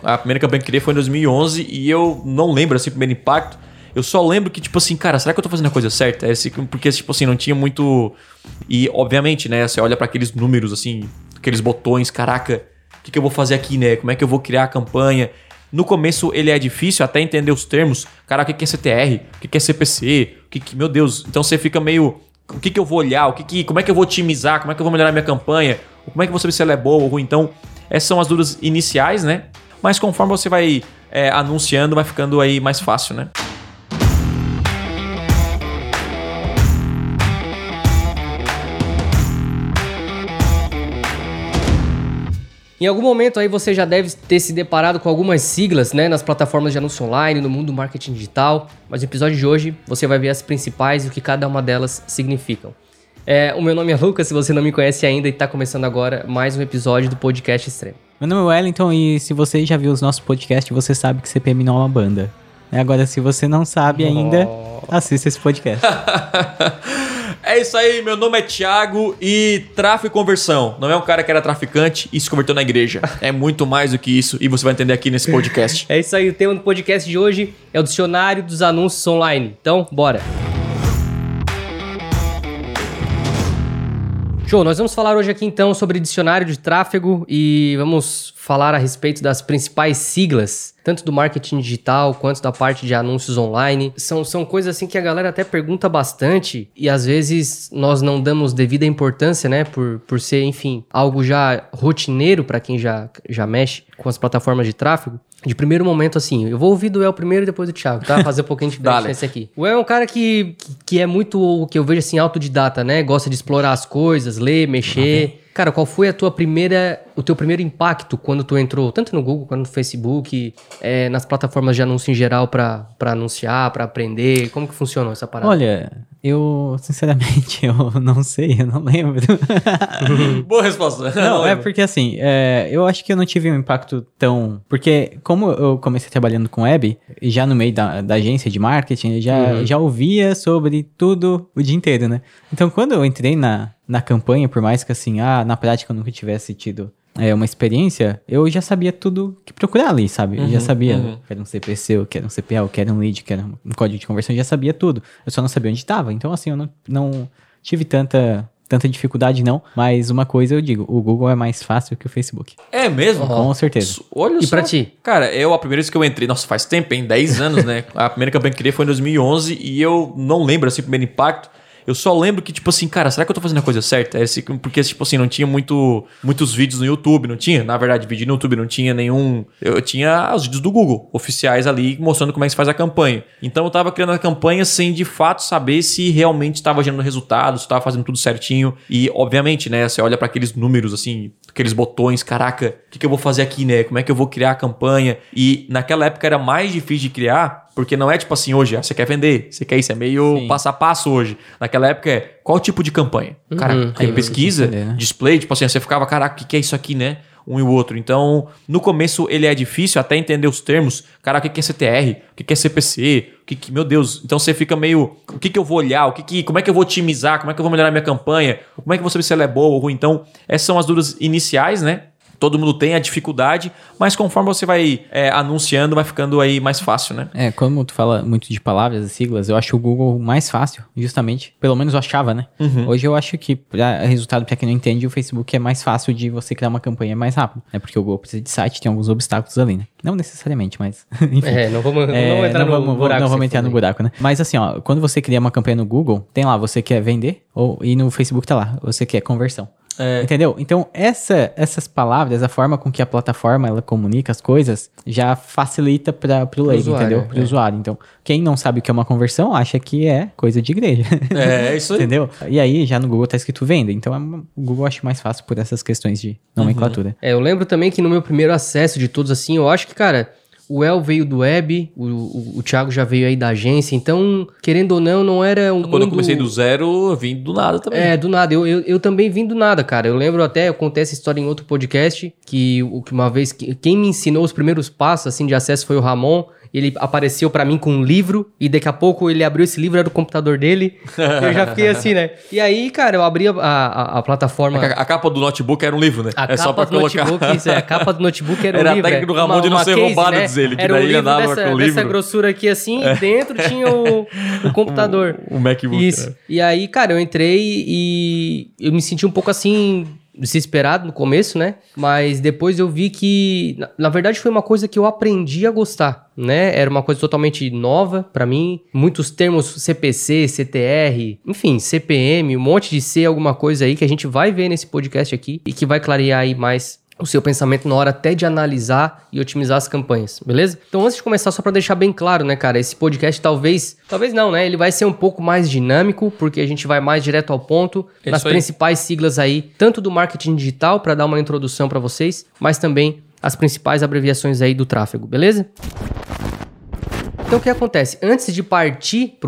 A primeira campanha que criei foi em 2011 e eu não lembro, assim, o primeiro impacto. Eu só lembro que, tipo assim, cara, será que eu tô fazendo a coisa certa? É porque, tipo assim, não tinha muito. E, obviamente, né, você olha para aqueles números, assim, aqueles botões, caraca, o que, que eu vou fazer aqui, né? Como é que eu vou criar a campanha? No começo ele é difícil até entender os termos. Cara, o que, é CTR? O que, é CPC? O que, que... Meu Deus, então você fica meio. O que, que eu vou olhar? O que que... Como é que eu vou otimizar? Como é que eu vou melhorar minha campanha? Como é que eu vou saber se ela é boa ou ruim? Então, essas são as dúvidas iniciais, né? Mas conforme você vai é, anunciando, vai ficando aí mais fácil, né? Em algum momento aí você já deve ter se deparado com algumas siglas, né, nas plataformas de anúncio online, no mundo do marketing digital, mas no episódio de hoje você vai ver as principais e o que cada uma delas significam. É, o meu nome é Lucas, se você não me conhece ainda e está começando agora mais um episódio do Podcast Extremo. Meu nome é Wellington e se você já viu os nossos podcasts, você sabe que CPM não é uma banda. Agora, se você não sabe ainda, oh. assista esse podcast. É isso aí, meu nome é Thiago e tráfico e conversão. Não é um cara que era traficante e se converteu na igreja. É muito mais do que isso e você vai entender aqui nesse podcast. é isso aí, o tema do podcast de hoje é o dicionário dos anúncios online. Então, bora. Show, nós vamos falar hoje aqui então sobre dicionário de tráfego e vamos falar a respeito das principais siglas, tanto do marketing digital quanto da parte de anúncios online. São, são coisas assim que a galera até pergunta bastante e às vezes nós não damos devida importância, né, por, por ser, enfim, algo já rotineiro para quem já, já mexe com as plataformas de tráfego. De primeiro momento, assim, eu vou ouvir do El primeiro e depois do Thiago, tá? Fazer um pouquinho de diferença aqui. O El é um cara que, que é muito, o que eu vejo assim, autodidata, né? Gosta de explorar as coisas, ler, mexer. Cara, qual foi a tua primeira, o teu primeiro impacto quando tu entrou, tanto no Google quanto no Facebook, é, nas plataformas de anúncio em geral para anunciar, para aprender? Como que funcionou essa parada? Olha, eu, sinceramente, eu não sei, eu não lembro. Boa resposta. Não, é porque assim, é, eu acho que eu não tive um impacto tão. Porque, como eu comecei trabalhando com web, já no meio da, da agência de marketing, já, uhum. já ouvia sobre tudo o dia inteiro, né? Então, quando eu entrei na, na campanha, por mais que assim, ah, na prática eu nunca tivesse tido é, uma experiência, eu já sabia tudo que procurar ali, sabe? Uhum, eu já uhum, sabia uhum. que era um CPC, eu quero um CPA, eu quero um lead, que era um código de conversão, eu já sabia tudo. Eu só não sabia onde estava. Então, assim, eu não, não tive tanta tanta dificuldade não, mas uma coisa eu digo, o Google é mais fácil que o Facebook. É mesmo? Com certeza. Olha e só. pra ti? Cara, eu, a primeira vez que eu entrei, nossa, faz tempo, hein? 10 anos, né? a primeira campanha que eu criei foi em 2011 e eu não lembro, assim, o primeiro impacto. Eu só lembro que, tipo assim, cara, será que eu tô fazendo a coisa certa? É porque, tipo assim, não tinha muito, muitos vídeos no YouTube, não tinha? Na verdade, vídeo no YouTube não tinha nenhum. Eu tinha os vídeos do Google, oficiais ali, mostrando como é que se faz a campanha. Então eu tava criando a campanha sem de fato saber se realmente estava gerando resultados, estava fazendo tudo certinho. E, obviamente, né, você olha para aqueles números assim, aqueles botões, caraca, o que, que eu vou fazer aqui, né? Como é que eu vou criar a campanha? E naquela época era mais difícil de criar porque não é tipo assim hoje, ah, você quer vender, você quer isso, é meio Sim. passo a passo hoje. Naquela época é qual tipo de campanha? Uhum, cara, aí pesquisa, entender, né? display, tipo assim, você ficava, caraca, o que, que é isso aqui, né? Um e o outro. Então, no começo ele é difícil até entender os termos. Cara, o que, que é CTR? O que, é CPC? O que, que, meu Deus, então você fica meio. O que, que eu vou olhar? O que, que como é que eu vou otimizar? Como é que eu vou melhorar minha campanha? Como é que eu vou saber se ela é boa ou ruim? Então, essas são as dúvidas iniciais, né? Todo mundo tem a dificuldade, mas conforme você vai é, anunciando, vai ficando aí mais fácil, né? É, como tu fala muito de palavras e siglas, eu acho o Google mais fácil, justamente. Pelo menos eu achava, né? Uhum. Hoje eu acho que, pra, resultado para quem não entende, o Facebook é mais fácil de você criar uma campanha mais rápido, né? Porque o Google precisa de site, tem alguns obstáculos ali, né? Não necessariamente, mas. Enfim. É, não vamos, é, não vamos entrar não no vamos, buraco. Não vamos entrar no buraco, né? Mas assim, ó, quando você cria uma campanha no Google, tem lá, você quer vender, ou, e no Facebook tá lá, você quer conversão. É. Entendeu? Então, essa, essas palavras, a forma com que a plataforma ela comunica as coisas, já facilita para o leigo, entendeu? Para o é. usuário. Então, quem não sabe o que é uma conversão, acha que é coisa de igreja. É, isso aí. entendeu? E aí, já no Google tá escrito venda. Então, é o Google acho mais fácil por essas questões de nomenclatura. Uhum. É, eu lembro também que no meu primeiro acesso de todos, assim, eu acho que, cara, o El veio do web, o, o, o Thiago já veio aí da agência, então, querendo ou não, não era um Quando eu mundo- comecei do zero, eu vim do nada também. É, do nada. Eu, eu, eu também vim do nada, cara. Eu lembro até, eu contei essa história em outro podcast, que, que uma vez, que, quem me ensinou os primeiros passos, assim, de acesso foi o Ramon. Ele apareceu pra mim com um livro, e daqui a pouco ele abriu esse livro, era o computador dele. eu já fiquei assim, né? E aí, cara, eu abri a, a, a plataforma... A, a capa do notebook era um livro, né? A é capa só pra do colocar. notebook, isso é, a capa do notebook era, Era um a livro. técnica é. do Ramon de não ser roubado, diz ele, que era um daí ele livro andava dessa, com o dessa livro. É. grossura aqui assim, e dentro tinha o, o computador. O MacBook. Isso. né? E aí, cara, eu entrei e eu me senti um pouco assim desesperado no começo, né? Mas depois eu vi que na, na verdade foi uma coisa que eu aprendi a gostar, né? Era uma coisa totalmente nova pra mim, muitos termos CPC, CTR, enfim, CPM, um monte de C alguma coisa aí que a gente vai ver nesse podcast aqui e que vai clarear aí mais o seu pensamento na hora até de analisar e otimizar as campanhas, beleza? Então, antes de começar, só para deixar bem claro, né, cara, esse podcast talvez, talvez não, né? Ele vai ser um pouco mais dinâmico, porque a gente vai mais direto ao ponto É nas principais siglas aí, tanto do marketing digital para dar uma introdução para vocês, mas também as principais abreviações aí do tráfego, beleza? Então o que acontece? Antes de partir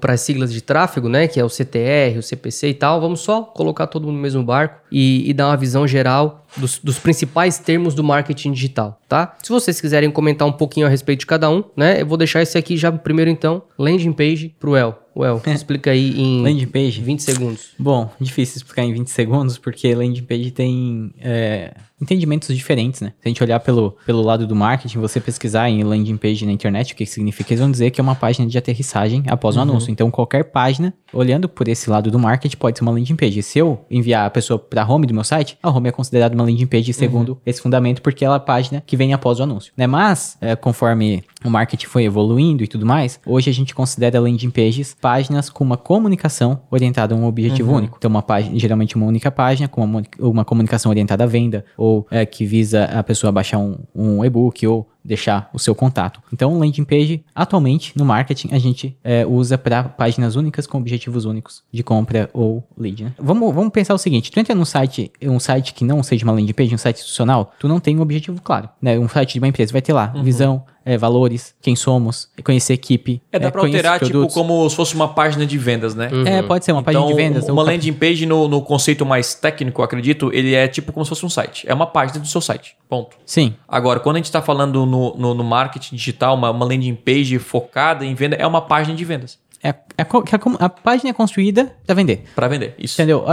para as siglas de tráfego, né? Que é o CTR, o CPC e tal, vamos só colocar todo mundo no mesmo barco e, e dar uma visão geral dos, dos principais termos do marketing digital, tá? Se vocês quiserem comentar um pouquinho a respeito de cada um, né? Eu vou deixar esse aqui já primeiro então, landing page pro El. O El, explica aí em Landing page? 20 segundos. Bom, difícil explicar em 20 segundos, porque landing page tem é, entendimentos diferentes, né? Se a gente olhar pelo, pelo lado do marketing, você pesquisar em landing page na internet, o que que significa? Eles vão dizer que é uma página de aterrissagem após o anúncio. Então, qualquer página, olhando por esse lado do marketing, pode ser uma landing page. Se eu enviar a pessoa para a home do meu site, a home é considerada uma landing page segundo esse fundamento, porque ela é a página que vem após o anúncio, né? Mas, é, conforme o marketing foi evoluindo e tudo mais, hoje a gente considera landing pages páginas com uma comunicação orientada a um objetivo único. Então, uma página, geralmente uma única página com uma, uma comunicação orientada à venda, ou é, que visa a pessoa baixar um, um e-book ou deixar o seu contato. Então, landing page, atualmente, no marketing, a gente é, usa para páginas únicas com objetivos únicos de compra ou lead, né? Vamos, vamos pensar o seguinte, tu entra num site, um site que não seja uma landing page, um site institucional, tu não tem um objetivo claro, né? Um site de uma empresa vai ter lá visão, é, valores, quem somos, conhecer a equipe. É, dá pra conhecer alterar, tipo, produtos. como se fosse uma página de vendas, né? É, pode ser uma página Então, de vendas. uma landing page no, no conceito mais técnico, acredito, ele é tipo como se fosse um site. É uma página do seu site. Ponto. Sim, Agora, quando a gente está falando no, no, no marketing digital, uma, uma landing page focada em venda, é uma página de vendas. É, é a, com- a página é construída para vender. Para vender. Isso. Entendeu?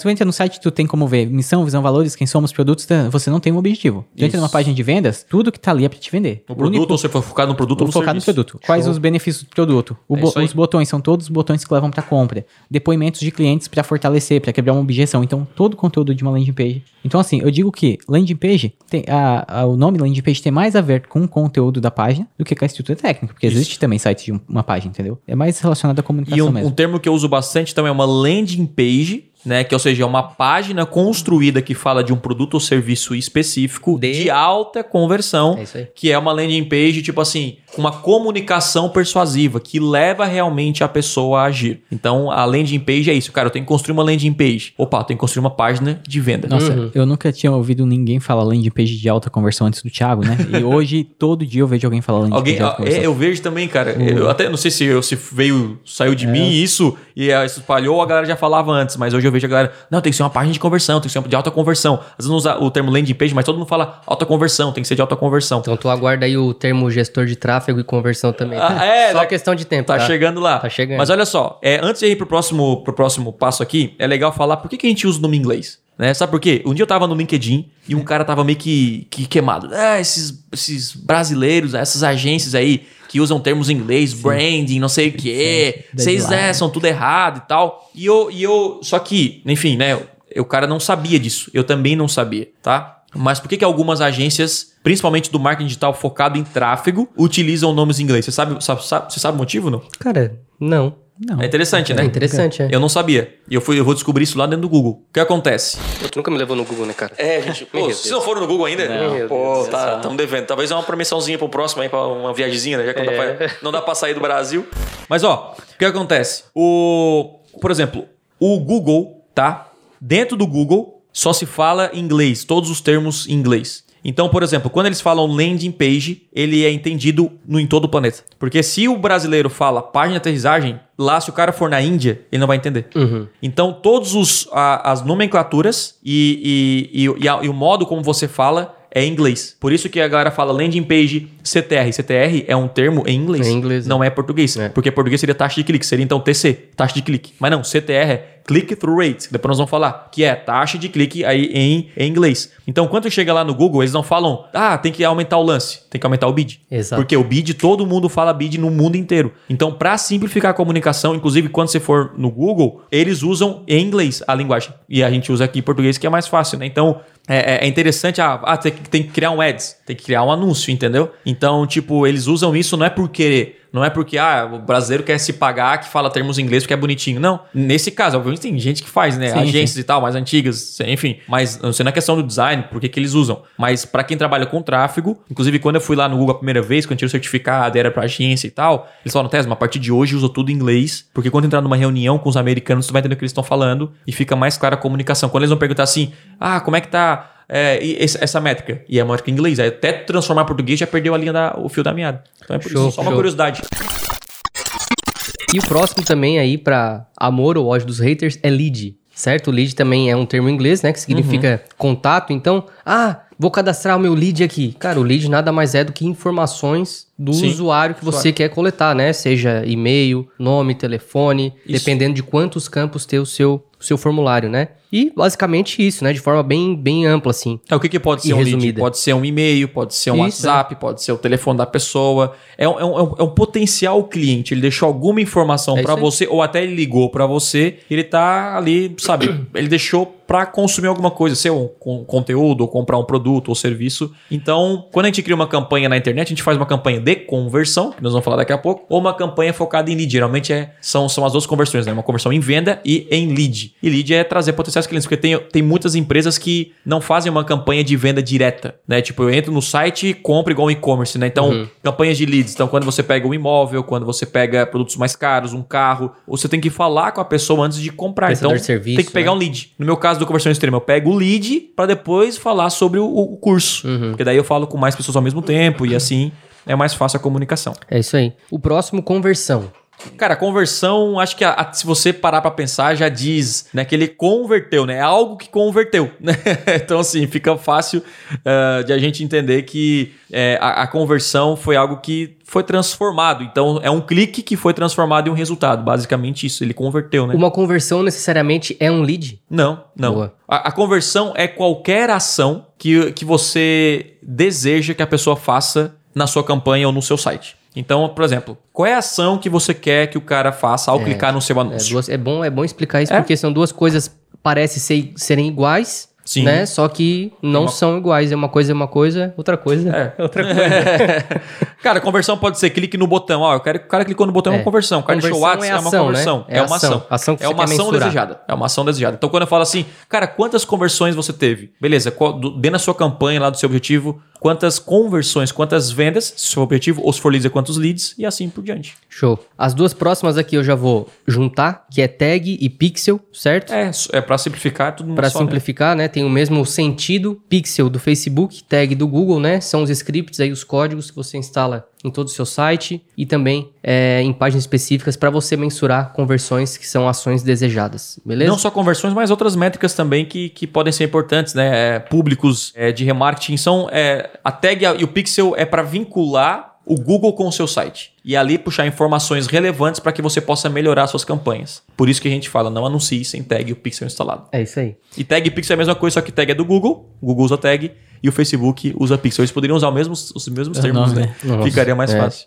Tu entra no site, tu tem como ver missão, visão, valores, quem somos, produtos, tá? você não tem um objetivo. Tu entra Isso. numa página de vendas, tudo que tá ali é pra te vender. No O produto, único- ou você for focado no produto ou no focar no produto. Quais Show. os benefícios do produto? O É bo- isso os botões são todos os botões que levam para compra. Depoimentos de clientes para fortalecer, para quebrar uma objeção. Então, todo o conteúdo de uma landing page. Então, assim, eu digo que landing page, tem, a, a- o nome landing page tem mais a ver com o conteúdo da página do que com a estrutura técnica. Porque existe também site de um- uma página, entendeu? É mais relacionado à E comunicação um, mesmo. um termo que eu uso bastante também é uma landing page, né? Que, ou seja, é uma página construída que fala de um produto ou serviço específico de, De- alta conversão. É isso aí. Que é uma landing page, tipo assim, uma comunicação persuasiva, que leva realmente a pessoa a agir. Então, a landing page é isso, cara. Eu tenho que construir uma landing page. Opa, eu tenho que construir uma página de venda. Nossa, Uhum. eu nunca tinha ouvido ninguém falar landing page de alta conversão antes do Thiago, né? E hoje, todo dia eu vejo alguém falar landing Alguém, page de alta é, conversão. eu vejo também, cara. Eu até não sei se, eu- se veio, saiu de mim isso e se espalhou ou a galera já falava antes, mas hoje eu vejo a galera, não, tem que ser uma página de conversão, tem que ser de alta conversão. Às vezes não usa o termo landing page, mas todo mundo fala alta conversão, tem que ser de alta conversão. Então tu aguarda aí o termo gestor de tráfego e conversão também. Ah, é, Só tá- questão de tempo. Tá, chegando lá. Tá chegando. Mas olha só, é, antes de ir pro próximo, pro próximo passo aqui, é legal falar por que, que a gente usa o nome inglês. Né? Sabe por quê? Um dia eu tava no LinkedIn e um cara tava meio que, que queimado. Ah, esses, esses brasileiros, essas agências aí que usam termos em inglês, branding, não sei o quê. Sim, Vocês é, são tudo errado e tal. E eu, e eu. Só que, enfim, né? O cara não sabia disso. Eu também não sabia, tá? Mas por que, que algumas agências, principalmente do marketing digital focado em tráfego, utilizam nomes em inglês? Você sabe, sabe, sabe- você sabe o motivo, não? Cara, não. Não. É interessante, né? É interessante, é. Eu não sabia. E eu, fui, eu vou descobrir isso lá dentro do Google. O que acontece? Tu nunca me levou no Google, né, cara? É, gente, pô, se não foram no Google ainda, Meu pô, tá, estamos devendo. Talvez é uma permissãozinha pro próximo aí, pra uma viagemzinha, né? Já que não, dá É. pra, não dá pra sair do Brasil. Mas, ó, o que acontece? O, por exemplo, o Google, tá? Dentro do Google só se fala inglês, todos os termos em inglês. Então, por exemplo, quando eles falam landing page, ele é entendido no, em todo o planeta. Porque se o brasileiro fala página de aterrissagem, lá se o cara for na Índia, ele não vai entender. Então, todos os a- as nomenclaturas e, e, e, a- e o modo como você fala é em inglês. Por isso que a galera fala landing page CTR. CTR é um termo em inglês. É em inglês, não é português. É. Porque português seria taxa de clique, seria então TC, taxa de clique. Mas não, CTR é click-through rate, depois nós vamos falar, que é taxa de clique aí em, em inglês. Então, quando chega lá no Google, eles não falam, ah, tem que aumentar o lance, tem que aumentar o bid. Exato. Porque o bid, todo mundo fala bid no mundo inteiro. Então, para simplificar a comunicação, inclusive quando você for no Google, eles usam em inglês a linguagem. E a gente usa aqui em português, que é mais fácil, né? Então, é, é- é interessante, ah, ah, tem, que- tem que criar um ads, tem que criar um anúncio, entendeu? Então, tipo, eles usam isso não é por querer, não é porque, ah, o brasileiro quer se pagar que fala termos em inglês porque é bonitinho. Não. Nesse caso, obviamente tem gente que faz, né? Sim, Agências e tal, mais antigas, enfim. Mas não sei na questão do design, por que eles usam. Mas pra quem trabalha com tráfego, inclusive quando eu fui lá no Google a primeira vez, quando eu tirei o certificado, era pra agência e tal, eles falaram, Tesma, a partir de hoje usa tudo em inglês, porque quando entrar numa reunião com os americanos, tu vai entender o que eles estão falando e fica mais clara a comunicação. Quando eles vão perguntar assim, ah, como é que tá é, e esse- essa métrica? E é uma métrica em inglês. Aí até transformar em português já perdeu a linha da, o fio da meada. Então é por Show, isso, só uma show. curiosidade. E o próximo também aí pra amor ou ódio dos haters é lead, certo? Lead também é um termo em inglês, né? Que significa contato. Então, ah, vou cadastrar o meu lead aqui. Cara, o lead nada mais é do que informações do Sim, usuário que você quer coletar, né? Seja e-mail, nome, telefone, Isso. dependendo de quantos campos tem o seu, o seu formulário, né? E basicamente isso, né? De forma bem, bem ampla, assim. Então, o que, que pode ser um lead? resumida. Pode ser um e-mail, pode ser um Isso, WhatsApp, pode ser o telefone da pessoa. É um, é um- é um- é potencial cliente. Ele deixou alguma informação É aí. você, ou até ele ligou pra você. Ele tá ali, sabe? ele deixou pra consumir alguma coisa, ser um con- conteúdo, ou comprar um produto ou serviço. Então, quando a gente cria uma campanha na internet, a gente faz uma campanha de conversão, que nós vamos falar daqui a pouco, ou uma campanha focada em lead. Geralmente é, são, são as duas conversões, né? Uma conversão em venda e em lead. E lead é trazer potenciais clientes, porque tem, tem muitas empresas que não fazem uma campanha de venda direta, né? Tipo, eu entro no site e compro igual um e-commerce, né? Então, campanhas de leads. Então, quando você pega um imóvel, quando você pega produtos mais caros, um carro, você tem que falar com a pessoa antes de comprar. Prestador Então, serviço, tem que pegar né? um lead. No meu caso do conversão extrema, eu pego o lead para depois falar sobre o, o curso. Uhum. Porque daí eu falo com mais pessoas ao mesmo tempo e assim é mais fácil a comunicação. É isso aí. O próximo, conversão. Cara, conversão, acho que a- a- se você parar pra pensar, já diz né, que ele converteu, né? É algo que converteu, né? Então, assim, fica fácil ah, de a gente entender que é, a, a conversão foi algo que foi transformado. Então, é um clique que foi transformado em um resultado. Basicamente isso, ele converteu, né? Uma conversão necessariamente é um lead? Não, não. A, a conversão é qualquer ação que, que você deseja que a pessoa faça na sua campanha ou no seu site. Então, por exemplo, qual é a ação que você quer que o cara faça ao clicar no seu É, anúncio? duas- é bom, é bom explicar isso, É? porque são duas coisas parecem ser, serem iguais, Sim. né? Só que não Uma- são iguais. É uma coisa é uma coisa, outra coisa É. outra coisa. cara, conversão pode ser clique no botão. Ó, eu quero que o cara clicou no botão, é É. uma conversão. O cara deixou o Conversão WhatsApp, é é, uma ação, conversão. né? É, É uma ação. ação. Ação é uma ação mensurar. desejada. É uma ação desejada. Então, quando eu falo assim, cara, quantas conversões você teve? Beleza, qual, do, dentro da sua campanha lá do seu objetivo, quantas conversões, quantas vendas, se for objetivo, ou se for leads, é quantos leads, e assim por diante. Show. As duas próximas aqui eu já vou juntar, que é tag e pixel, certo? É, é para simplificar tudo Para né? simplificar, né? Tem o mesmo sentido. Pixel do Facebook, tag do Google, né? São os scripts aí, os códigos que você instala em todo o seu site e também é, em páginas específicas para você mensurar conversões que são ações desejadas, beleza? Não só conversões, mas outras métricas também que, que podem ser importantes, né? É, públicos é, de remarketing são. é, a tag e o pixel é para vincular o Google com o seu site. E ali puxar informações relevantes para que você possa melhorar suas campanhas. Por isso que a gente fala, não anuncie sem tag o pixel instalado. É isso aí. E tag e pixel é a mesma coisa, só que tag é do Google, o Google usa tag e o Facebook usa pixel. Eles poderiam usar os mesmos, os mesmos É termos, nome, né? Nossa. Ficaria mais É. fácil.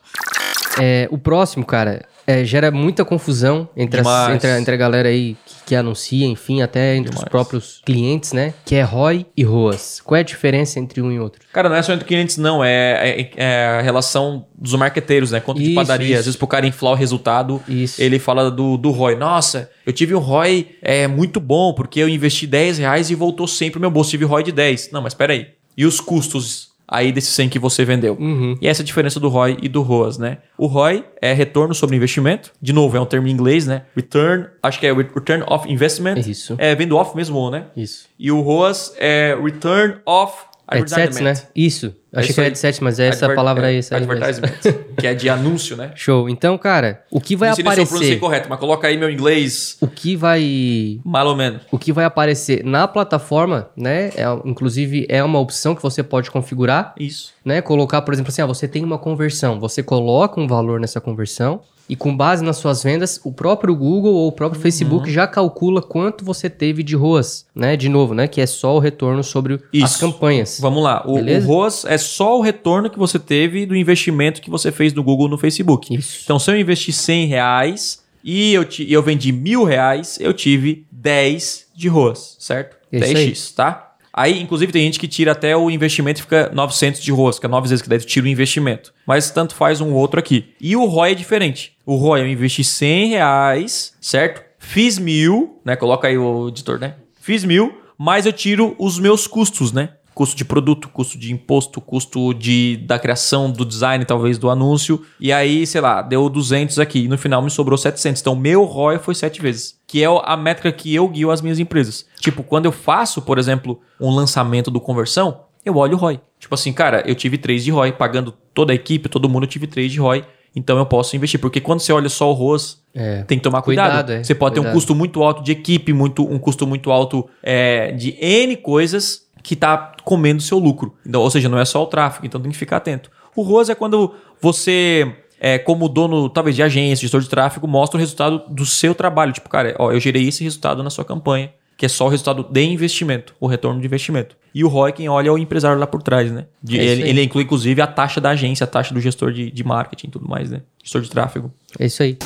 É, o próximo, cara, é, gera muita confusão entre, as- entre, a, entre a galera aí que, que anuncia, enfim, até entre os Demais. próprios clientes, né? Que é ROI e ROAS. Qual é a diferença entre um e outro? Cara, não é só entre clientes, não. É, é- é a relação dos marqueteiros, né? Conta de Isso, padaria. isso. Às vezes, pro cara inflar o resultado, Isso. ele fala do, do ROI. Nossa, eu tive um ROI é, muito bom, porque eu investi 10 reais e voltou 100 pro meu bolso. Tive ROI de 10. Não, mas peraí. E os custos aí desse 100 que você vendeu? Uhum. E essa é a diferença do ROI e do ROAS, né? O ROI é retorno sobre investimento. De novo, é um termo em inglês, né? Return, acho que é Return of Investment. Isso. É, vem do off mesmo, né? Isso. E o ROAS é Return of Adsets, né? Isso. Achei que era aí. Adsets, mas essa Adver- palavra aí. é, Essa aí. Advertisement, que é de anúncio, né? Show. Então, cara, o que vai Não sei se eu pronunciei aparecer... correto, mas coloca aí meu inglês, O que vai mais ou menos. o que vai aparecer na plataforma, né? É, inclusive é uma opção que você pode configurar, Isso. né? Colocar, por exemplo, assim, ah, você tem uma conversão, você coloca um valor nessa conversão e com base nas suas vendas, o próprio Google ou o próprio Uhum. Facebook já calcula quanto você teve de ROAS, né? De novo, né? Que é só o retorno sobre as Isso. campanhas. Vamos lá. O, o? ROAS é só o retorno que você teve do investimento que você fez no Google no Facebook. Isso. Então, se eu investi 100 reais e eu, ti- eu vendi mil reais, eu tive 10 de ROAS, certo? Isso 10x, tá? Aí, inclusive, tem gente que tira até o investimento e fica 900 de é 9 vezes que tu tira o investimento. Mas tanto faz um outro aqui. E o ROI é diferente. O ROI eu investi 100 reais, certo? Fiz mil, né? Coloca aí o editor, né? Fiz mil, mas eu tiro os meus custos, né? Custo de produto, custo de imposto, custo de, da criação, do design, talvez, do anúncio. E aí, sei lá, deu 200 aqui. E no final me sobrou 700. Então, meu ROI foi 7 vezes. Que é a métrica que eu guio as minhas empresas. Tipo, quando eu faço, por exemplo, um lançamento do conversão, eu olho o ROI. Tipo assim, cara, eu tive 3 de ROI. Pagando toda a equipe, todo mundo, eu tive 3 de ROI. Então, eu posso investir. Porque quando você olha só o ROAS, É. tem que tomar cuidado. Cuidado, é. Você pode ter um Cuidado. custo muito alto de equipe, muito, um custo muito alto é, de N coisas que tá comendo seu lucro. Então, ou seja, não é só o tráfego, então tem que ficar atento. O ROAS é quando você, é, como dono, talvez de agência, gestor de tráfego, mostra o resultado do seu trabalho. Tipo, cara, ó, eu gerei esse resultado na sua campanha, que é só o resultado de investimento, o retorno de investimento. E o ROI, quem olha é o empresário lá por trás, né? De- É ele, ele inclui, inclusive, a taxa da agência, a taxa do gestor de, de marketing e tudo mais, né? Gestor de tráfego. É isso aí.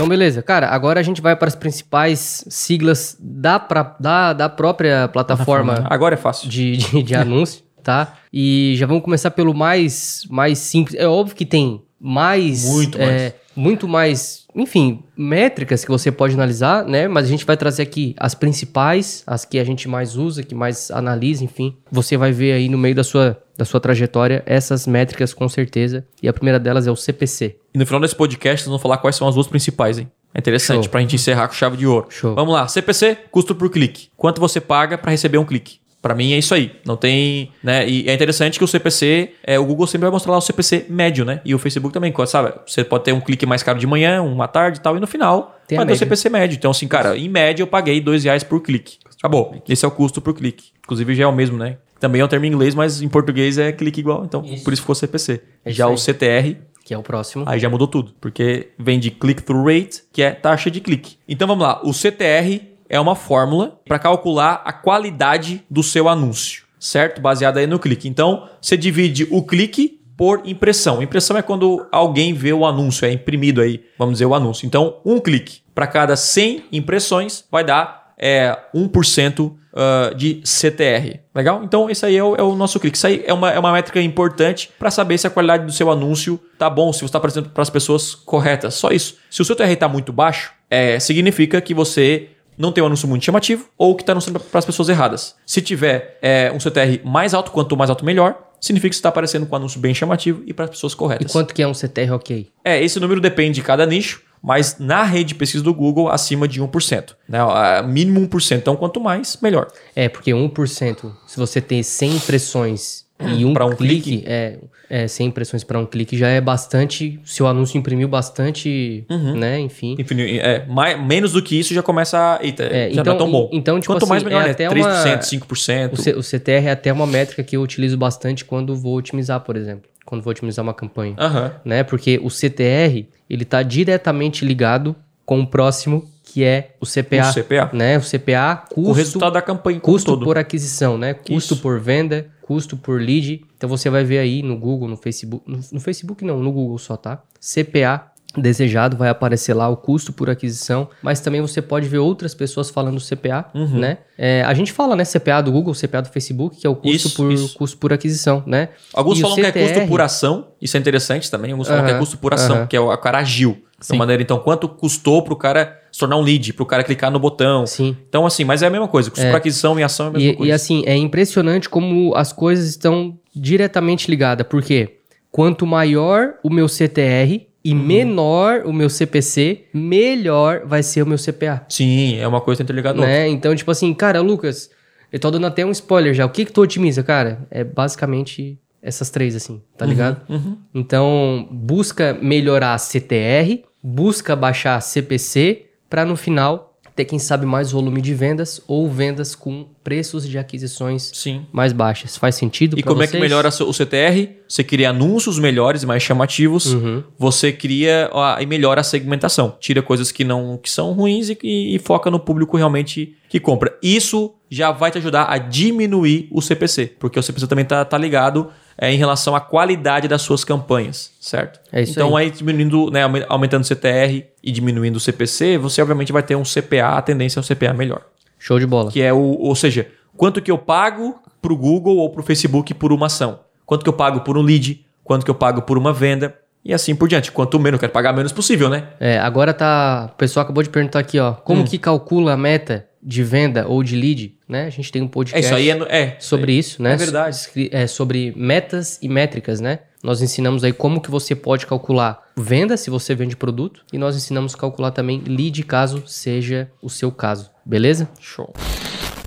Então, beleza. Cara, agora a gente vai para as principais siglas da, pra- da, da própria plataforma Agora é fácil. de, de, de anúncio, tá? E já vamos começar pelo mais, mais simples. É óbvio que tem mais... Muito é, mais. Muito mais, enfim, métricas que você pode analisar, né? Mas a gente vai trazer aqui as principais, as que a gente mais usa, que mais analisa, enfim. Você vai ver aí no meio da sua, da sua trajetória essas métricas com certeza. E a primeira delas é o CPC. E no final desse podcast, nós vamos falar quais são as duas principais, hein? É interessante, Show. pra gente encerrar com chave de ouro. Show. Vamos lá, CPC, custo por clique. Quanto você paga pra receber um clique? Pra mim é isso aí. Não tem, né? E é interessante que o CPC, é, o Google sempre vai mostrar lá o CPC médio, né? E o Facebook também, sabe? Você pode ter um clique mais caro de manhã, uma tarde e tal, e no final Tem a vai ter o. CPC médio. Então, assim, cara, em média eu paguei dois reais por clique. Acabou. Esse é o custo por clique. Inclusive já é o mesmo, né? Também é um termo em inglês, mas em português é clique igual. Então, Isso. por isso ficou CPC. É já o CTR Que é o próximo. Aí já mudou tudo, porque vem de click-through rate, que é taxa de clique. Então vamos lá, o CTR é uma fórmula para calcular a qualidade do seu anúncio, certo? Baseada aí no clique. Então você divide o clique por impressão. Impressão é quando alguém vê o anúncio, é imprimido aí, vamos dizer, o anúncio. Então, um clique para cada 100 impressões vai dar é, 1% ah, de CTR. Legal? Então, esse aí é o, é o nosso clique. Isso aí é uma, é uma métrica importante para saber se a qualidade do seu anúncio tá bom, se você está apresentando para as pessoas corretas. Só isso. Se o seu TR está muito baixo, é, significa que você não tem um anúncio muito chamativo ou que está anunciando para as pessoas erradas. Se tiver é, um CTR mais alto, quanto mais alto melhor, significa que você está aparecendo com um anúncio bem chamativo e para as pessoas E corretas. quanto que é um CTR ok? É, esse número depende de cada nicho, mas na rede de pesquisa do Google, acima de 1%. Né? Mínimo 1%. Então, quanto mais, melhor. É, porque 1%, se você tem 100 impressões e um, um clique, clique? É, é 100 impressões para um clique já é bastante. Seu anúncio imprimiu bastante, Uhum. né? Enfim. Enfim, é, mais, menos do que isso já começa a. Eita, É, já então- não é tão bom. então, tipo Quanto assim, mais melhor, é né? até 3%, uma- 5%. O, C- o CTR é até uma métrica que eu utilizo bastante quando vou otimizar, por exemplo. Quando vou otimizar uma campanha. Aham. Né? Porque o CTR, ele tá diretamente ligado com o próximo, que é o CPA. O CPA. Né? O CPA, custo O resultado da campanha Custo todo. por aquisição, né? Custo Isso. por venda, custo por lead. Então você vai ver aí no Google, no Facebook. No, no Facebook não, no Google só, tá? CPA desejado, vai aparecer lá o custo por aquisição, mas também você pode ver outras pessoas falando CPA, Uhum. né? É, a gente fala, né, CPA do Google, CPA do Facebook, que é o custo, Isso, por, isso. custo por aquisição, né? Alguns E o falam que é custo CTR por ação, isso é interessante também. Alguns falam que é custo por ação, aham. que é o, o cara agiu. De Sim. uma maneira, então, quanto custou pro cara se tornar um lead, pro cara clicar no botão. Sim. Então, assim, mas é a mesma coisa. Custo por aquisição e ação é a mesma E, coisa. e assim, é impressionante como as coisas estão diretamente ligadas. Porque quanto maior o meu CTR e Uhum. menor o meu CPC, melhor vai ser o meu CPA. Sim, é uma coisa interligada. Né? Então, tipo assim, cara, Lucas, Eu tô dando até um spoiler já. O que que tu otimiza, cara? É basicamente essas três, assim, tá ligado? Então, busca melhorar CTR, busca baixar CPC, pra no final ter, quem sabe, mais volume de vendas ou vendas com preços de aquisições Sim. mais baixas. Faz sentido E como é que vocês? melhora o CTR? Você cria anúncios melhores e mais chamativos. Uhum. Você cria e melhora a segmentação. Tira coisas que não que são ruins e, e foca no público realmente que compra. Isso já vai te ajudar a diminuir o CPC, porque o CPC também tá, tá ligado é, em relação à qualidade das suas campanhas, certo? É isso então aí, diminuindo, né, aume- aumentando o CTR e diminuindo o CPC, você obviamente vai ter um CPA, a tendência é um CPA melhor. Show de bola. Que é o, ou seja, quanto que eu pago pro Google ou pro Facebook por uma ação? Quanto que eu pago por um lead? Quanto que eu pago por uma venda? E assim por diante. Quanto menos, eu quero pagar menos possível, né? É, agora tá. O pessoal acabou de perguntar aqui, ó. Hum. Como que calcula a meta de venda ou de lead? Né? A gente tem um É podcast isso aí, é, é sobre isso, né? É verdade. É, sobre metas e métricas, né? Nós ensinamos aí como que você pode calcular venda se você vende produto e nós ensinamos a calcular também lead caso seja o seu caso, beleza? Show.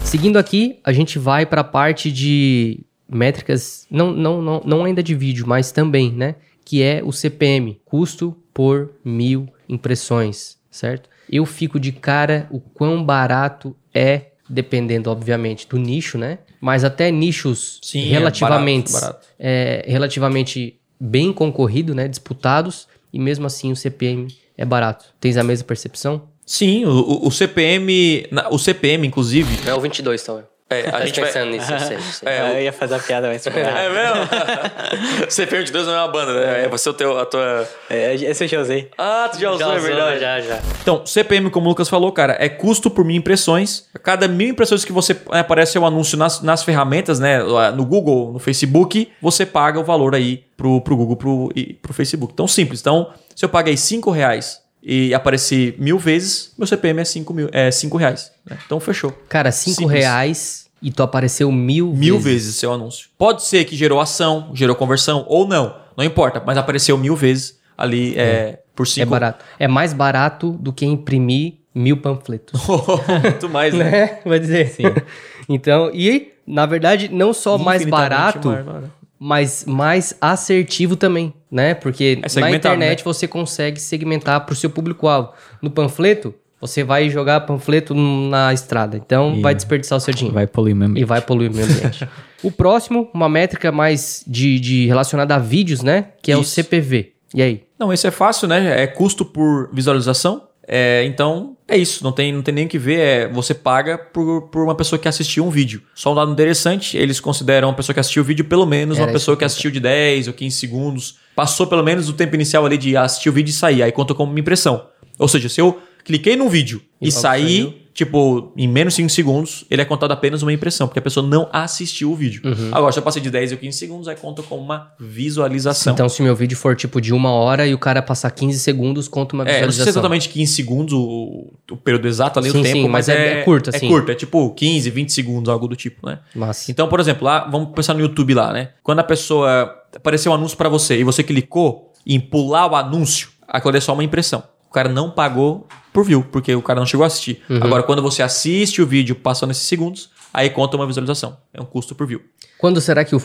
Seguindo aqui, a gente vai para a parte de métricas, não, não, não, não ainda de vídeo, mas também, né? Que é o CPM, custo por mil impressões, certo? Eu fico de cara o quão barato é, dependendo, obviamente, do nicho, né? Mas até nichos Sim, é relativamente, barato, barato. é, relativamente bem concorrido, né? Disputados, e mesmo assim o CPM é barato. Tens a mesma percepção? Sim, o, o- CPM. O CPM, inclusive. É o 22, então. É, a gente vai. pensando nisso, eu sei, eu sei. eu ia fazer a piada, mas... É mesmo? CPM de Deus não é uma banda, né? É você o teu, a tua. é, esse eu já usei. Ah, tu já usou, é verdade. já, já. Então, CPM, como o Lucas falou, cara, é custo por mil impressões. A cada mil impressões que você né, aparece o anúncio nas, nas ferramentas, né? No Google, no Facebook, você paga o valor aí pro, pro Google, pro, e pro Facebook. Então, simples. Então, se eu paguei 5 reais e aparecer mil vezes, meu CPM é 5 mil, é cinco reais. né? Então, fechou. Cara, 5 Simples. reais e tu apareceu mil, Mil vezes. vezes seu anúncio. Pode ser que gerou ação, gerou conversão ou não. Não importa, mas apareceu mil vezes ali é, por 5 É barato. É mais barato do que imprimir mil panfletos. Muito mais, né? né? Vai dizer. Sim. então, e na verdade, não só mais barato, mais barato. mas mais assertivo também, né? Porque na segmentado, internet né? você consegue segmentar pro seu público-alvo. No panfleto, você vai jogar panfleto na estrada. Então, E- vai desperdiçar o seu dinheiro. Vai poluir mesmo. E vai poluir o meio ambiente. o próximo, uma métrica mais de, de relacionada a vídeos, né? Que é o Isso. CPV. E aí? Não, esse é fácil, né? É custo por visualização. É, então, é isso. Não tem, não tem nem o que ver. É, você paga por, por uma pessoa que assistiu um vídeo. Só um dado interessante, eles consideram uma pessoa que assistiu o vídeo pelo menos Era uma pessoa que assistiu de 10 ou 15 segundos. Passou pelo menos o tempo inicial ali de assistir o vídeo e sair. Aí conta como uma impressão. Ou seja, se eu cliquei num vídeo E e, saí, saiu. tipo, em menos de 5 segundos, ele é contado apenas uma impressão, porque a pessoa não assistiu o vídeo. Uhum. Agora, se eu passei de 10 ou 15 segundos, aí conta como uma visualização. Então, se meu vídeo for tipo de uma hora e o cara passar 15 segundos, conta uma É, não sei se é visualização. exatamente 15 segundos o, o período exato ali, Sim, o tempo, sim, mas, mas é- é, é curto, assim. É curto, é tipo 15, 20 segundos, algo do tipo, né? Mas, Então, por exemplo, lá, vamos pensar no YouTube lá, né? Quando a pessoa apareceu um anúncio pra você e você clicou em pular o anúncio, aquilo é só uma impressão. O cara não pagou por view, porque o cara não chegou a assistir. Uhum. Agora, quando você assiste o vídeo passando esses segundos, aí conta uma visualização. É um custo por view. quando será que o,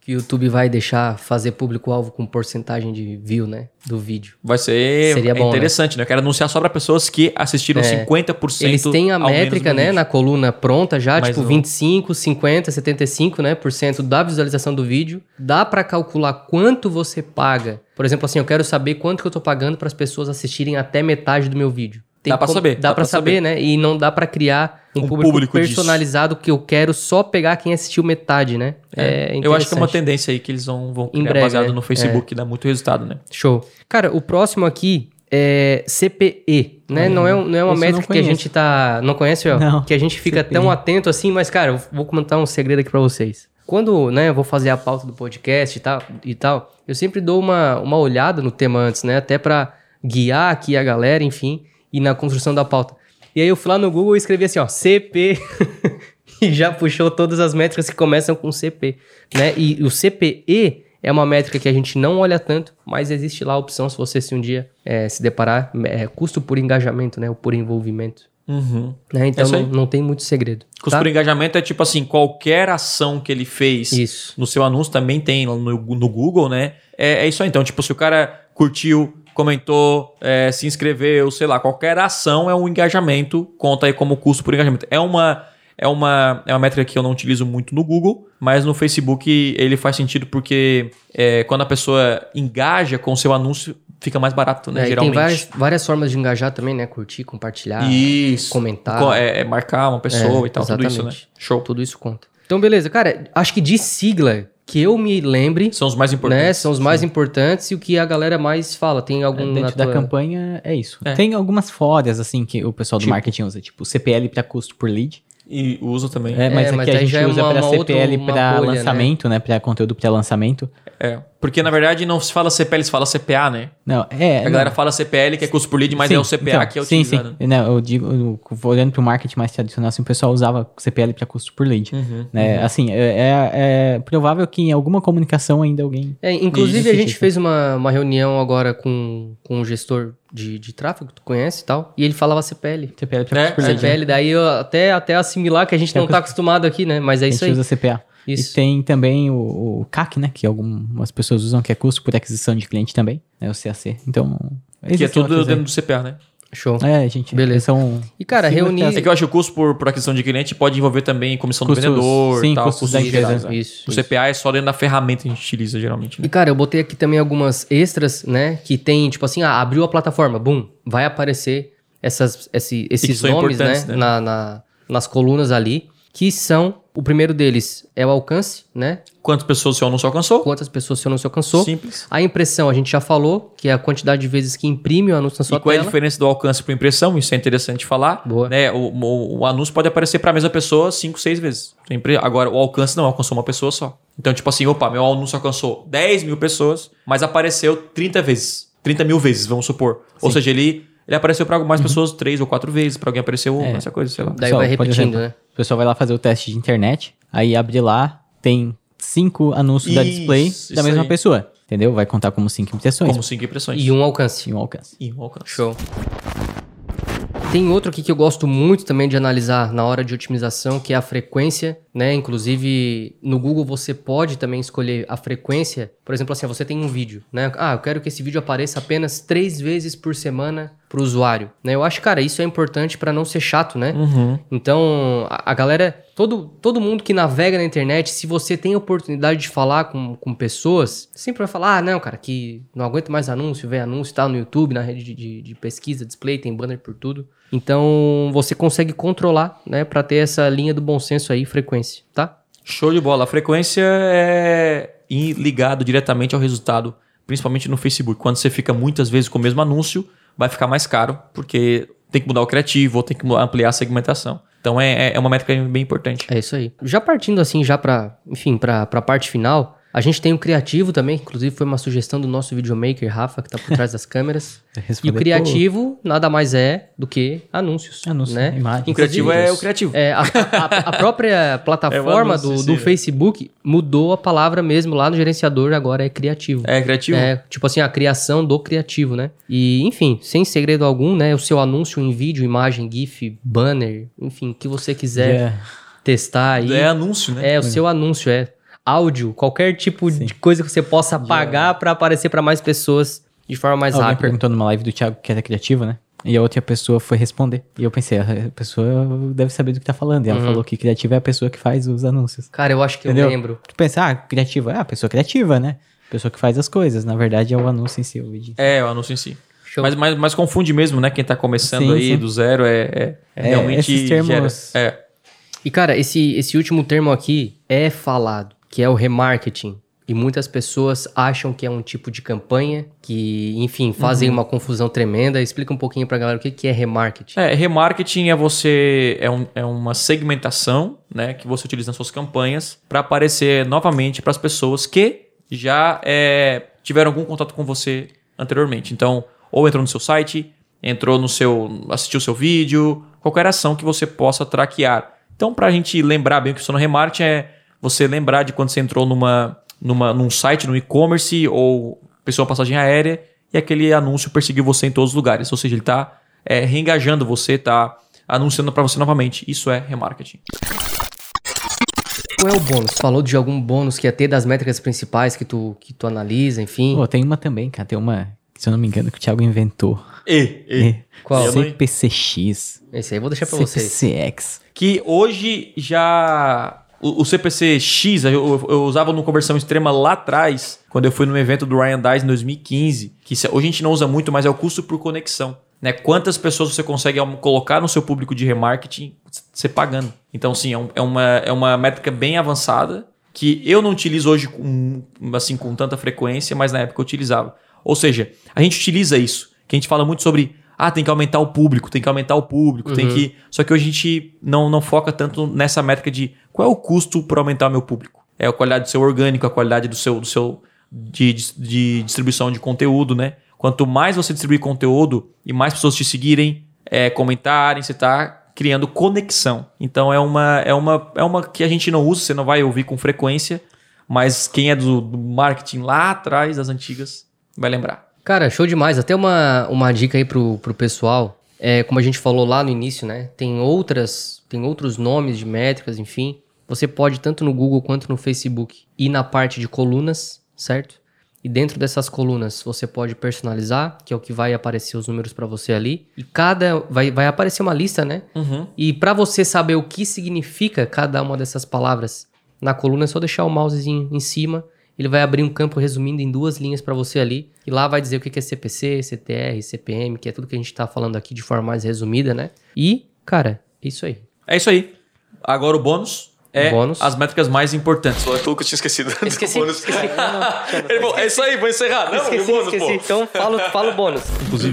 que o YouTube vai deixar fazer público-alvo com porcentagem de view, né? Do vídeo? Vai ser Seria bom, né? interessante, né? Eu quero anunciar só pra pessoas que assistiram É. 50% Eles têm a métrica, né, vídeo. na coluna pronta já, Mas tipo não- 25, 50, 75, né, por cento da visualização do vídeo. Dá pra calcular quanto você paga. Por exemplo, assim, eu quero saber quanto que eu tô pagando para as pessoas assistirem até metade do meu vídeo. Dá pra saber, Dá, dá pra pra saber, né? E não dá pra criar um, Um público, público disso. personalizado que eu quero só pegar quem assistiu metade, né? É, Eu acho que é uma tendência aí que eles vão, vão Em criar breve, baseado é. no Facebook, que dá muito resultado, né? Show. Cara, o próximo aqui é CPE, né? Não é, não é uma métrica que a gente tá... Não conhece, ó? Não. Que a gente fica CPE. tão atento assim, mas, cara, eu vou comentar um segredo aqui pra vocês. Quando, né, eu vou fazer a pauta do podcast e tal, e tal eu sempre dou uma, uma olhada no tema antes, né? Até pra guiar aqui a galera, enfim, e na construção da pauta. E aí eu fui lá no Google e escrevi assim, ó, CP... e já puxou todas as métricas que começam com CP, né? E o CPE é uma métrica que a gente não olha tanto, mas existe lá a opção, se você se um dia eh, se deparar, é, custo por engajamento, né? Ou por envolvimento. Uhum. Né? Então É isso não, não tem muito segredo. Custo tá? por engajamento é tipo assim, qualquer ação que ele fez Isso. no seu anúncio também tem no, no Google, né? É, é isso aí. Então, tipo, se o cara curtiu, comentou, é, se inscreveu, sei lá, qualquer ação é um engajamento, conta aí como custo por engajamento. É uma, é uma, é uma métrica que eu não utilizo muito no Google, mas no Facebook ele faz sentido porque é, quando a pessoa engaja com o seu anúncio, fica mais barato, né? É, e tem geralmente. várias, várias formas de engajar também, né? Curtir, compartilhar, Isso. comentar. Co- É, é marcar uma pessoa É, e tal, tudo isso, né? exatamente. Show. Tudo isso conta. Então, beleza. Cara, acho que de sigla que eu me lembre, São os mais importantes. né? São os mais importantes e o que a galera mais fala. Tem algum na Dentro da tua- campanha é isso. É. Tem algumas fórias, assim, que o pessoal do Tipo? marketing usa, tipo CPL para custo por lead. E usa também. É, mas É, aqui mas a gente já é usa para CPL para bolha, né? lançamento, né? Para conteúdo para lançamento. É. Porque, na verdade, não se fala CPL, se fala CPA, né? Não, é. A não. galera fala CPL, que é custo por lead, mas Sim, é o CPA então, que é sim, utilizado. Sim, Não, eu digo, eu- olhando para o marketing mais tradicional, assim, o pessoal usava CPL para custo por lead. Uhum, né? Assim, é, é- é provável que em alguma comunicação ainda alguém. É, inclusive, a gente fez uma, uma reunião agora com, com um gestor de, de tráfego, tu conhece e tal, e ele falava CPL. CPL para É, custo por lead. né? CPL, daí eu até, até assimilar que a gente É não tá eu- acostumado aqui, né? Mas é A isso gente aí. usa CPA. Isso. E tem também o, o CAC, né? Que algumas pessoas usam, que é custo por aquisição de cliente também, né? O CAC. Então. Que é tudo dentro do CPA, né? Show. É, gente. Beleza. São E, cara, reunir- É que eu acho que o custo por, por aquisição de cliente pode envolver também comissão Custos- do vendedor sim, e tal, custos da custos empresa. gerais, né? Isso, O isso. CPA é só dentro da ferramenta que a gente utiliza, geralmente. E, Né? cara, eu botei aqui também algumas extras, né? Que tem, tipo assim, ah, abriu a plataforma, bum, vai aparecer essas, esse- esses nomes, né? né? Na, na- nas colunas ali, que são, o primeiro deles é o alcance, né? Quantas pessoas o seu anúncio alcançou? Quantas pessoas seu anúncio alcançou. Simples. A impressão, a gente já falou, que é a quantidade de vezes que imprime o anúncio na sua E qual é a tela. diferença do alcance por impressão? Isso é interessante falar. Boa. Né? O, o- o anúncio pode aparecer para a mesma pessoa 5, 6 vezes. Agora, o alcance não alcançou uma pessoa só. Então, tipo assim, opa, meu anúncio alcançou 10 mil pessoas, mas apareceu 30 vezes. 30 mil vezes, vamos supor. Ou seja, ele, ele apareceu para mais pessoas 3 ou 4 vezes. Para alguém apareceu É. essa coisa, sei lá. Daí Pessoal, vai repetindo, exemplo, né? O pessoal vai lá fazer o teste de internet, aí abre lá, tem cinco anúncios da Isso, display isso da mesma aí. pessoa. Entendeu? Vai contar como cinco impressões Como 5 impressões. E um alcance. e um alcance. E um alcance. Show. Tem outro aqui que eu gosto muito também de analisar na hora de otimização, que é a frequência, né? Inclusive, no Google você pode também escolher a frequência. Por exemplo, assim, você tem um vídeo, né? Ah, eu quero que esse vídeo apareça apenas três vezes por semana pro usuário, né? Eu acho, cara, isso é importante para não ser chato, né? Uhum. Então, a, a galera, todo, todo mundo que navega na internet, se você tem oportunidade de falar com, com pessoas, sempre vai falar, ah, não, cara, que não aguento mais anúncio, ver anúncio tal no YouTube, na rede de, de, de pesquisa, display, tem banner por tudo. Então, você consegue controlar, né, pra ter essa linha do bom senso aí, frequência, tá? Show de bola. A frequência é ligado diretamente ao resultado, principalmente no Facebook. Quando você fica muitas vezes com o mesmo anúncio, vai ficar mais caro, porque tem que mudar o criativo ou tem que ampliar a segmentação. Então é, é uma métrica bem importante. É isso aí. Já partindo assim, já pra, enfim, pra, pra parte final, a gente tem o criativo também, que inclusive foi uma sugestão do nosso videomaker, Rafa, que tá por trás das câmeras. E o criativo nada mais é do que anúncios. Anúncios, né? imagens. O criativo é o criativo. É, a, a- a própria É plataforma o anúncio, do, sim, do né? Facebook mudou a palavra mesmo lá no gerenciador, agora é criativo. É criativo? É, tipo assim, a criação do criativo, né? E, enfim, sem segredo algum, né? O seu anúncio em vídeo, imagem, GIF, banner, enfim, o que você quiser É. testar aí. É anúncio, né? É, o seu anúncio, é. Áudio, qualquer tipo de coisa que você possa pagar pra aparecer pra mais pessoas de forma mais Alguém rápida. perguntou numa live do Thiago que era criativa, né? E a outra pessoa foi responder. E eu pensei, a pessoa deve saber do que tá falando. E ela falou que criativa é a pessoa que faz os anúncios. Cara, eu acho que Entendeu? eu lembro. Tu pensa, ah, criativa, é a pessoa criativa, né? Pessoa que faz as coisas. Na verdade, é o anúncio em si, o vídeo. É, o anúncio em si. Show. Mas, mas, mas confunde mesmo, né? Quem tá começando Sim, aí sim. do zero é, é, é É, realmente. esses termos- gera- é. E, cara, esse, esse último termo aqui é falado, que é o remarketing. E muitas pessoas acham que é um tipo de campanha que, enfim, fazem Uhum. uma confusão tremenda. Explica um pouquinho pra galera o que, que é remarketing. É, remarketing é você é, um- é uma segmentação, né, que você utiliza nas suas campanhas para aparecer novamente para as pessoas que já é, tiveram algum contato com você anteriormente. Então, ou entrou no seu site, entrou no seu, assistiu o seu vídeo, qualquer ação que você possa traquear. Então, para a gente lembrar bem o que funciona no remarketing é você lembrar de quando você entrou numa, numa, num site, no e-commerce ou pessoa passagem aérea e aquele anúncio perseguiu você em todos os lugares. Ou seja, ele está reengajando você, está anunciando para você novamente. Isso é remarketing. Qual é o bônus? Falou de algum bônus que ia ter das métricas principais que tu, que tu analisa, enfim. Pô, tem uma também, cara. Tem uma, se eu não me engano, que o Thiago inventou. E, e. Qual? CPCX. Esse aí eu vou deixar pra vocês. CPCX. Que hoje já. O, o CPC-X, eu, eu- usava no Conversão Extrema lá atrás, quando eu fui no evento do Ryan Dice em 2015, que hoje a gente não usa muito, mas é o custo por conexão. Né? Quantas pessoas você consegue colocar no seu público de remarketing você pagando? Então, sim, é, um- é uma, é uma métrica bem avançada que eu não utilizo hoje com, assim, com tanta frequência, mas na época eu utilizava. Ou seja, a gente utiliza isso, que a gente fala muito sobre ah, tem que aumentar o público, tem que aumentar o público, tem que. Só que hoje a gente não, não foca tanto nessa métrica de qual é o custo por aumentar o meu público. É a qualidade do seu orgânico, a qualidade do seu, do seu de, de distribuição de conteúdo, né? Quanto mais você distribuir conteúdo e mais pessoas te seguirem, é, comentarem, você está criando conexão. Então é uma, é, uma, é uma que a gente não usa, você não vai ouvir com frequência, mas quem é do, do marketing lá atrás, das antigas, vai lembrar. Cara, show demais. Até uma, uma dica aí pro, pro pessoal. É, como a gente falou lá no início, né? Tem outras, tem outros nomes de métricas, enfim. Você pode, tanto no Google quanto no Facebook, ir na parte de colunas, certo? E dentro dessas colunas você pode personalizar, que é o que vai aparecer os números para você ali. E cada. Vai, vai aparecer uma lista, né? E para você saber o que significa cada uma dessas palavras na coluna, é só deixar o mousezinho em cima. Ele vai abrir um campo resumindo em duas linhas para você ali. E lá vai dizer o que é CPC, CTR, CPM, que é tudo que a gente tá falando aqui de forma mais resumida, né? E, cara, é isso aí. É isso aí. Agora o bônus é Bônus. as métricas mais importantes. Foi aquilo que eu tinha esquecido. Esqueci, esqueci. Ele falou, é isso aí, vou encerrar. Não, e o bônus, pô. Então fala, fala o bônus.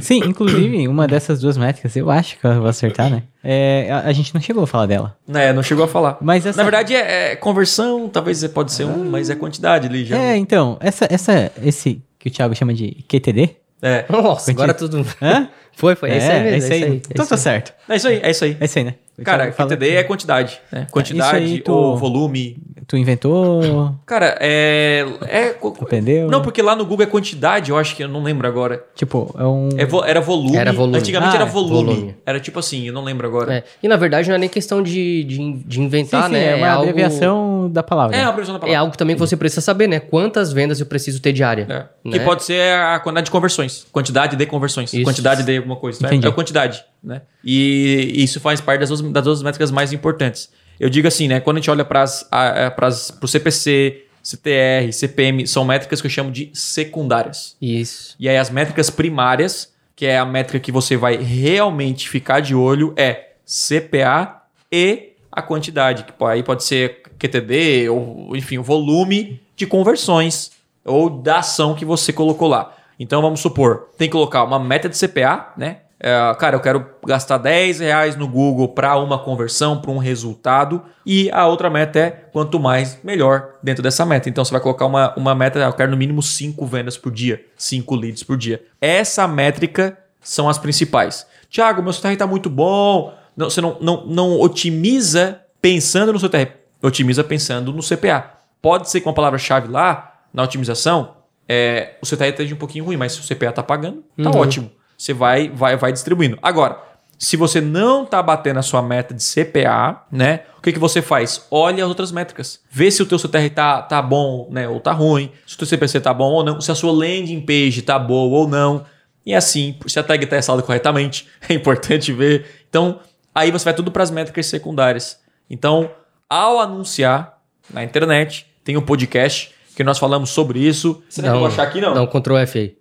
Sim, inclusive, uma dessas duas métricas, eu acho que eu vou acertar, né? É, a, a gente não chegou a falar dela. É, não chegou a falar. Mas essa- Na verdade, é, é conversão, talvez pode ser um, mas é quantidade ali já. É, então, essa, essa, esse que o Thiago chama de QTD. É. Nossa, agora tudo. Hã? Foi, foi. É, isso aí mesmo. é isso aí. é Então tá certo. É isso aí, é isso aí. É isso aí, né? Cara, QTD é quantidade. Né? Quantidade tu- ou volume. Tu inventou, Cara, é. é aprendeu? não, porque lá no Google é quantidade, eu acho que eu não lembro agora. Tipo, é um... É vo- era volume. Era volume. Antigamente Ah, era volume. volume. Era tipo assim, eu não lembro agora. É. E na verdade não é nem questão de, de, de Sim, inventar, sim, né? é uma algo- abreviação da palavra. É, a abreviação da palavra. É algo também que você precisa saber, né? Quantas vendas eu preciso ter diária. É. Né? Que pode ser a quantidade de conversões. Quantidade de conversões. Isso. Quantidade de alguma coisa. É, Entendi. é quantidade, né? E isso faz parte das duas, das duas métricas mais importantes. Eu digo assim, né? Quando a gente olha para o CPC, CTR, CPM, são métricas que eu chamo de secundárias. Isso. E aí as métricas primárias, que é a métrica que você vai realmente ficar de olho, é CPA e a quantidade, que aí pode ser QTD, ou enfim, o volume de conversões ou da ação que você colocou lá. Então vamos supor, tem que colocar uma meta de CPA, né? É, cara, eu quero gastar 10 reais no Google para uma conversão, para um resultado. E a outra meta é quanto mais, melhor dentro dessa meta. Então você vai colocar uma, uma meta, eu quero no mínimo 5 vendas por dia, 5 leads por dia. Essa métrica são as principais. Tiago, meu CTR está muito bom. Não, você não, não, não otimiza pensando no seu CTR, otimiza pensando no CPA. Pode ser que uma palavra-chave lá, na otimização, é, o CTR esteja um pouquinho ruim, mas se o CPA está pagando, tá ótimo. Você vai, vai, vai distribuindo. Agora, se você não está batendo a sua meta de CPA, né? O que, que você faz? Olha as outras métricas. Vê se o teu CTR tá, tá bom, né? Ou tá ruim. Se o teu CPC tá bom ou não. Se a sua landing page tá boa ou não. E assim, se a tag está instalada corretamente, é importante ver. Então, aí você vai tudo para as métricas secundárias. Então, ao anunciar na internet, tem um podcast que nós falamos sobre isso. Você não vai achar aqui, não? Um Ctrl F aí.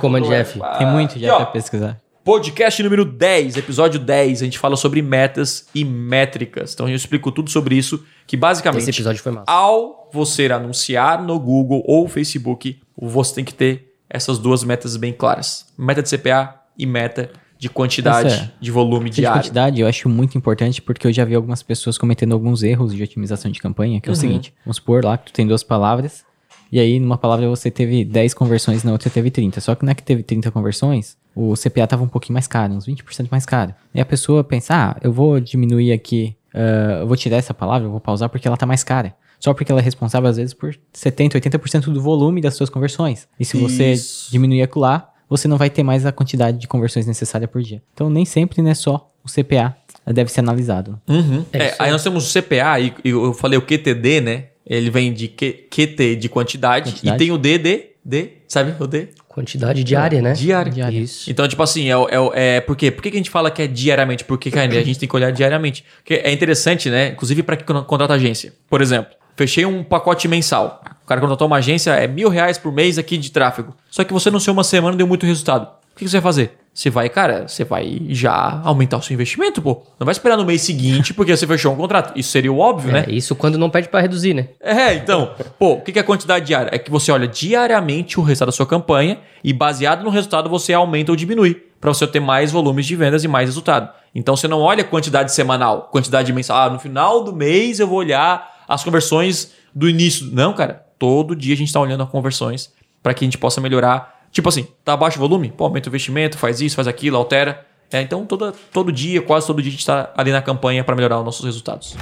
Command F. Tem muito já pra pesquisar. Podcast número 10, episódio 10, a gente fala sobre metas e métricas. Então eu explico tudo sobre isso, que Esse basicamente, episódio foi massa. ao você anunciar no Google ou Facebook, você tem que ter essas duas metas bem claras. Meta de CPA e meta de quantidade, Essa- de volume de diário. quantidade eu acho muito importante porque eu já vi algumas pessoas cometendo alguns erros de otimização de campanha, que é o seguinte, vamos supor lá que tu tem duas palavras, e aí numa palavra você teve 10 conversões, na outra teve 30. Só que é que teve 30 conversões, o CPA tava um pouquinho mais caro, uns 20% mais caro. E a pessoa pensa, ah, eu vou diminuir aqui, ah, eu vou tirar essa palavra, eu vou pausar porque ela tá mais cara. Só porque ela é responsável, às vezes, por 70%, 80% do volume das suas conversões. E se você Isso. diminuir aquilo lá, você não vai ter mais a quantidade de conversões necessária por dia. Então, nem sempre, né, só o CPA deve ser analisado. Uhum. É É, aí. nós temos o CPA, e, e eu falei o QTD, né? Ele vem de Q- QT de quantidade, Quantidade. e tem o D de, D, sabe o D? Quantidade diária, né? Diária. Diária. Isso. Então, tipo assim, é, o- é, é por quê? Por que, que a gente fala que é diariamente? Porque, cara, a gente tem que olhar diariamente. Porque é interessante, né? Inclusive para quem contrata agência. Por exemplo, fechei um pacote mensal. O cara contratou uma agência, é mil reais por mês aqui de tráfego. Só que você não sei uma semana deu muito resultado. O que, que você vai fazer? Você vai, cara, você vai já aumentar o seu investimento, pô. Não vai esperar no mês seguinte porque você fechou um contrato. Isso seria o óbvio, né? É, isso quando não pede pra reduzir, né? É, então, pô, o que é a quantidade diária? É que você olha diariamente o resultado da sua campanha e baseado no resultado você aumenta ou diminui para você ter mais volumes de vendas e mais resultado. Então você não olha a quantidade semanal, quantidade mensal. Ah, no final do mês eu vou olhar as conversões do início. Não, cara, todo dia a gente está olhando as conversões para que a gente possa melhorar. Tipo assim, tá baixo o volume? Pô, aumenta o investimento, faz isso, faz aquilo, altera. É, então toda, todo dia, quase todo dia a gente está ali na campanha para melhorar os nossos resultados.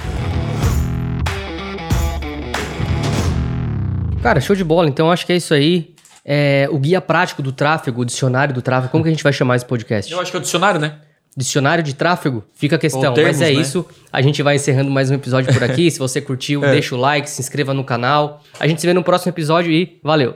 Cara, show de bola. Então acho que é isso aí. É, o guia prático do tráfego, o dicionário do tráfego. Como que a gente vai chamar esse podcast? Eu acho que é o dicionário, né? Dicionário de tráfego? Fica a questão. Termos, Mas é né? isso. A gente vai encerrando mais um episódio por aqui. se você curtiu, deixa o like, se inscreva no canal. A gente se vê no próximo episódio e valeu!